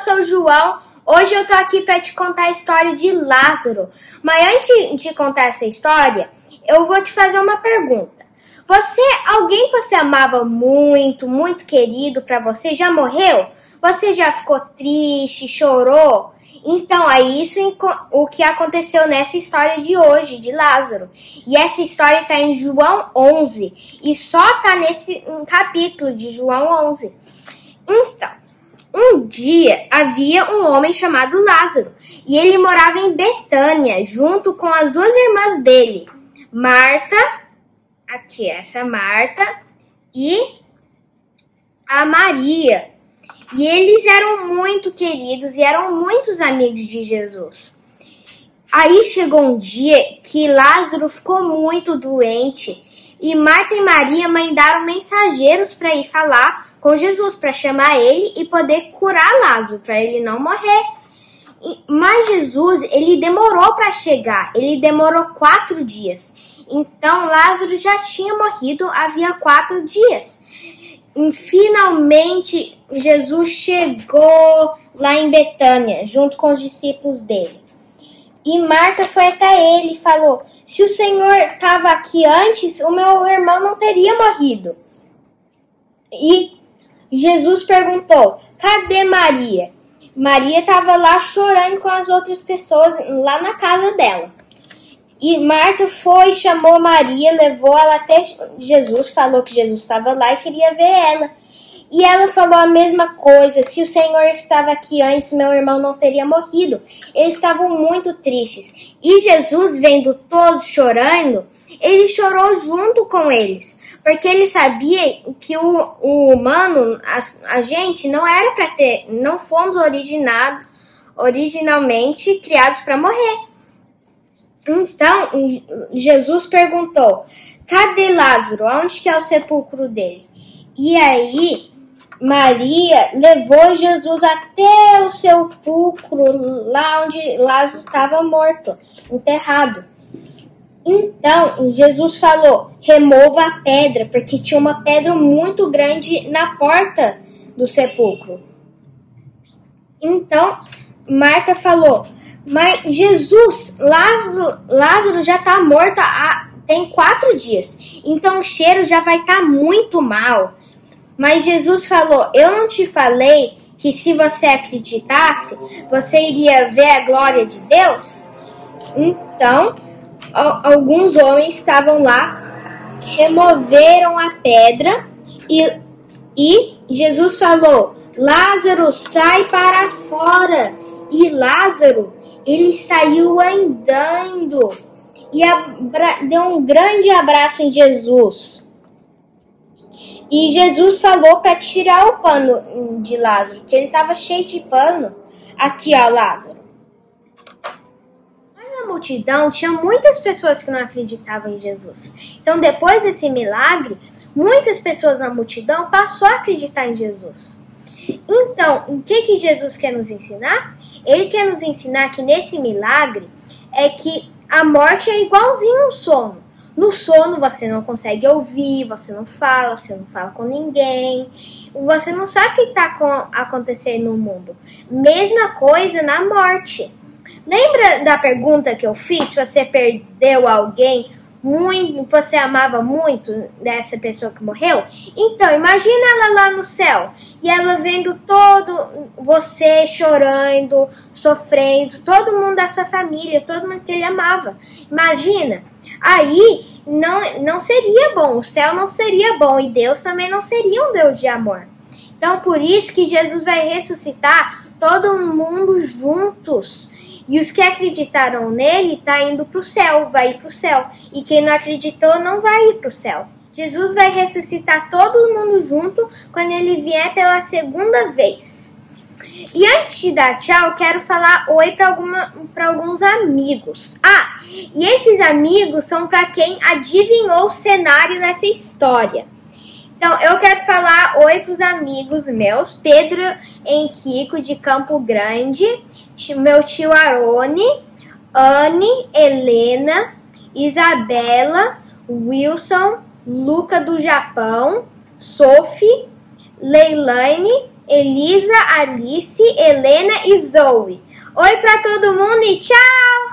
sou o João. Hoje eu tô aqui para te contar a história de Lázaro. Mas antes de contar essa história, eu vou te fazer uma pergunta. Você, alguém que você amava muito, muito querido para você, já morreu? Você já ficou triste, chorou? Então, é isso o que aconteceu nessa história de hoje, de Lázaro. E essa história está em João 11. E só está nesse capítulo de João 11. Então, um dia havia um homem chamado Lázaro. E ele morava em Betânia, junto com as duas irmãs dele, Marta, aqui essa Marta, e a Maria. E eles eram muito queridos e eram muitos amigos de Jesus. Aí chegou um dia que Lázaro ficou muito doente e Marta e Maria mandaram mensageiros para ir falar com Jesus, para chamar ele e poder curar Lázaro, para ele não morrer. Mas Jesus, ele demorou para chegar, ele demorou quatro dias. Então Lázaro já tinha morrido havia quatro dias. E finalmente Jesus chegou lá em Betânia, junto com os discípulos dele. E Marta foi até ele e falou: Se o Senhor estava aqui antes, o meu irmão não teria morrido. E Jesus perguntou: Cadê Maria? Maria estava lá chorando com as outras pessoas lá na casa dela. E Marta foi, chamou Maria, levou ela até Jesus, falou que Jesus estava lá e queria ver ela. E ela falou a mesma coisa: se o Senhor estava aqui antes, meu irmão não teria morrido. Eles estavam muito tristes. E Jesus, vendo todos chorando, ele chorou junto com eles. Porque ele sabia que o, o humano, a, a gente, não era para ter, não fomos originados, originalmente criados para morrer. Então Jesus perguntou: Cadê Lázaro? Onde que é o sepulcro dele? E aí Maria levou Jesus até o sepulcro, lá onde Lázaro estava morto, enterrado. Então Jesus falou: remova a pedra, porque tinha uma pedra muito grande na porta do sepulcro. Então Marta falou: mas Jesus, Lázaro, Lázaro já está morto há tem quatro dias, então o cheiro já vai estar tá muito mal. Mas Jesus falou: Eu não te falei que se você acreditasse, você iria ver a glória de Deus? Então, alguns homens estavam lá, removeram a pedra e, e Jesus falou: Lázaro, sai para fora. E Lázaro ele saiu andando e deu um grande abraço em Jesus. E Jesus falou para tirar o pano de Lázaro, que ele estava cheio de pano. Aqui, ó, Lázaro. Mas na multidão tinha muitas pessoas que não acreditavam em Jesus. Então, depois desse milagre, muitas pessoas na multidão passou a acreditar em Jesus. Então, o que que Jesus quer nos ensinar? Ele quer nos ensinar que nesse milagre é que a morte é igualzinho ao sono. No sono você não consegue ouvir, você não fala, você não fala com ninguém, você não sabe o que está acontecendo no mundo. Mesma coisa na morte. Lembra da pergunta que eu fiz? Se você perdeu alguém muito, você amava muito dessa pessoa que morreu? Então, imagina ela lá no céu e ela vendo todo você chorando, sofrendo, todo mundo da sua família, todo mundo que ele amava. Imagina. Aí não, não seria bom, o céu não seria bom e Deus também não seria um Deus de amor. Então, por isso que Jesus vai ressuscitar todo mundo juntos e os que acreditaram nele está indo para o céu, vai ir para o céu. E quem não acreditou não vai ir para o céu. Jesus vai ressuscitar todo mundo junto quando ele vier pela segunda vez. E antes de dar tchau, quero falar oi para alguns amigos. Ah, e esses amigos são para quem adivinhou o cenário nessa história. Então, eu quero falar oi para os amigos meus, Pedro Henrico de Campo Grande, meu tio Arone, Anne, Helena, Isabela, Wilson, Luca do Japão, Sophie, Leilane, Elisa, Alice, Helena e Zoe. Oi para todo mundo e tchau!